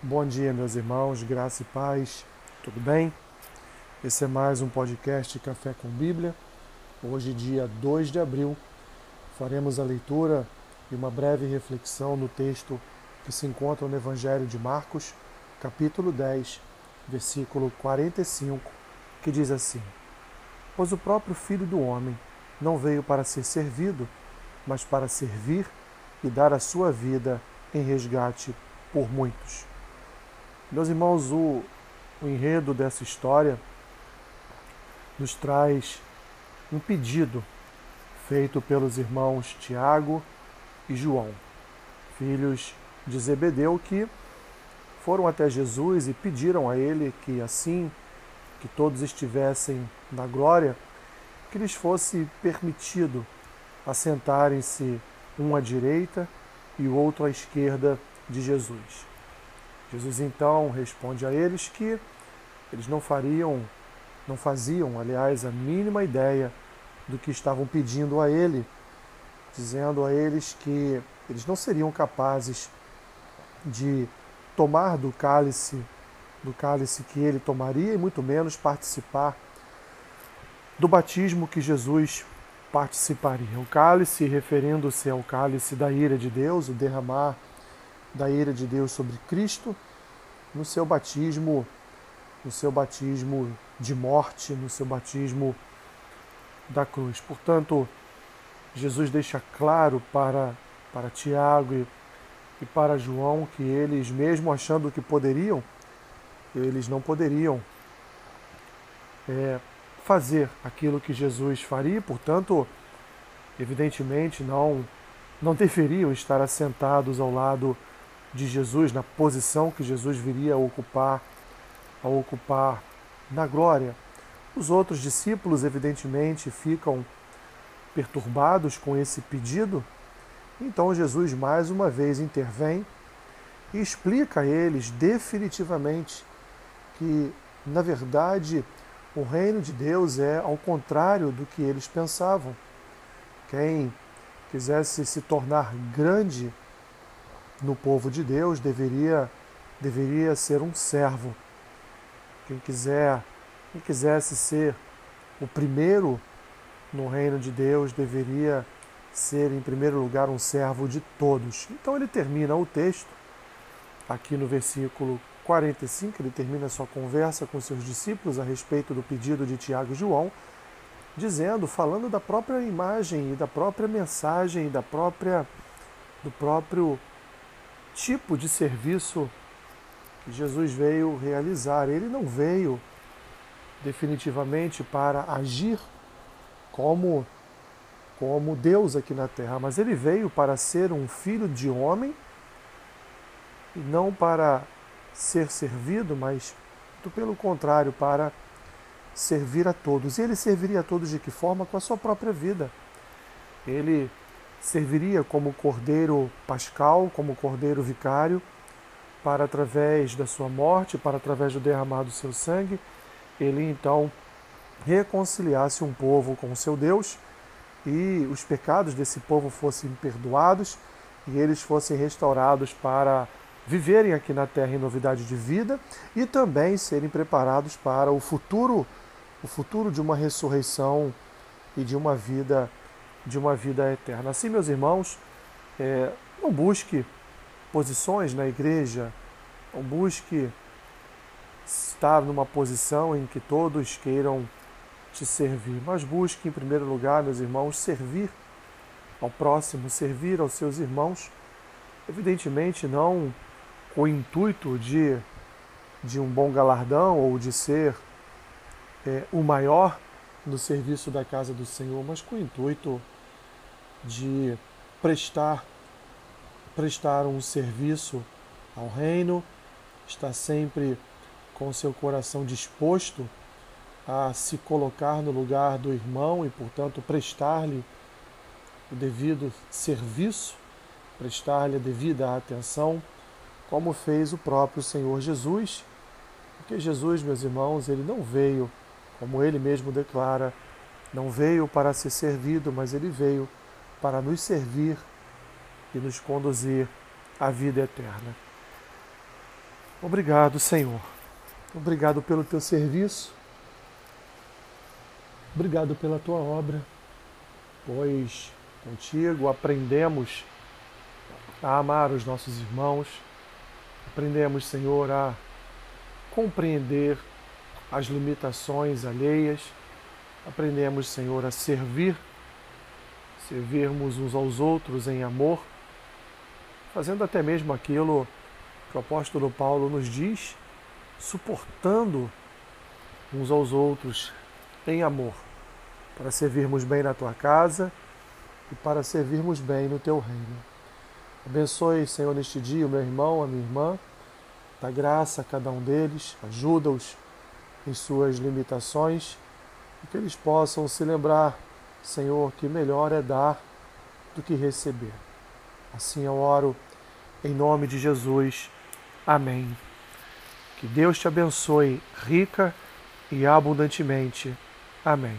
Bom dia, meus irmãos, graça e paz, tudo bem? Esse é mais um podcast Café com Bíblia. Hoje, dia 2 de abril, faremos a leitura e uma breve reflexão no texto que se encontra no Evangelho de Marcos, capítulo 10, versículo 45, que diz assim: Pois o próprio Filho do Homem não veio para ser servido, mas para servir e dar a sua vida em resgate por muitos. Meus irmãos, o, o enredo dessa história nos traz um pedido feito pelos irmãos Tiago e João, filhos de Zebedeu, que foram até Jesus e pediram a ele que assim que todos estivessem na glória, que lhes fosse permitido assentarem-se um à direita e o outro à esquerda de Jesus. Jesus então responde a eles que eles não fariam, não faziam, aliás, a mínima ideia do que estavam pedindo a ele, dizendo a eles que eles não seriam capazes de tomar do cálice, do cálice que ele tomaria e muito menos participar do batismo que Jesus participaria. O cálice, referindo-se ao cálice da ira de Deus, o derramar da ira de Deus sobre Cristo no seu batismo, no seu batismo de morte, no seu batismo da cruz. Portanto, Jesus deixa claro para, para Tiago e, e para João que eles, mesmo achando que poderiam, eles não poderiam é, fazer aquilo que Jesus faria, portanto, evidentemente não não deveriam estar assentados ao lado de Jesus, na posição que Jesus viria a ocupar, a ocupar na glória. Os outros discípulos, evidentemente, ficam perturbados com esse pedido. Então Jesus mais uma vez intervém e explica a eles definitivamente que, na verdade, o reino de Deus é ao contrário do que eles pensavam. Quem quisesse se tornar grande no povo de Deus deveria, deveria ser um servo. Quem quiser, quem quisesse ser o primeiro no reino de Deus deveria ser em primeiro lugar um servo de todos. Então ele termina o texto aqui no versículo 45, ele termina sua conversa com seus discípulos a respeito do pedido de Tiago e João, dizendo, falando da própria imagem e da própria mensagem e da própria do próprio tipo de serviço que Jesus veio realizar. Ele não veio definitivamente para agir como como Deus aqui na terra, mas ele veio para ser um filho de homem e não para ser servido, mas pelo contrário, para servir a todos. E ele serviria a todos de que forma? Com a sua própria vida. Ele serviria como cordeiro pascal, como cordeiro vicário, para através da sua morte, para através do derramar do seu sangue, ele então reconciliasse um povo com o seu Deus e os pecados desse povo fossem perdoados e eles fossem restaurados para viverem aqui na terra em novidade de vida e também serem preparados para o futuro, o futuro de uma ressurreição e de uma vida de uma vida eterna. Assim, meus irmãos, é, não busque posições na igreja, não busque estar numa posição em que todos queiram te servir, mas busque, em primeiro lugar, meus irmãos, servir ao próximo, servir aos seus irmãos, evidentemente não com o intuito de, de um bom galardão ou de ser é, o maior no serviço da casa do Senhor, mas com o intuito de prestar prestar um serviço ao reino, estar sempre com seu coração disposto a se colocar no lugar do irmão e, portanto, prestar-lhe o devido serviço, prestar-lhe a devida atenção, como fez o próprio Senhor Jesus. Porque Jesus, meus irmãos, ele não veio, como ele mesmo declara, não veio para ser servido, mas ele veio para nos servir e nos conduzir à vida eterna. Obrigado, Senhor. Obrigado pelo teu serviço. Obrigado pela tua obra, pois contigo aprendemos a amar os nossos irmãos, aprendemos, Senhor, a compreender as limitações alheias, aprendemos, Senhor, a servir, servirmos uns aos outros em amor, fazendo até mesmo aquilo que o apóstolo Paulo nos diz, suportando uns aos outros em amor, para servirmos bem na tua casa e para servirmos bem no teu reino. Abençoe, Senhor, neste dia o meu irmão, a minha irmã, dá graça a cada um deles, ajuda-os em suas limitações e que eles possam se lembrar, Senhor, que melhor é dar do que receber. Assim eu oro em nome de Jesus. Amém. Que Deus te abençoe rica e abundantemente. Amém.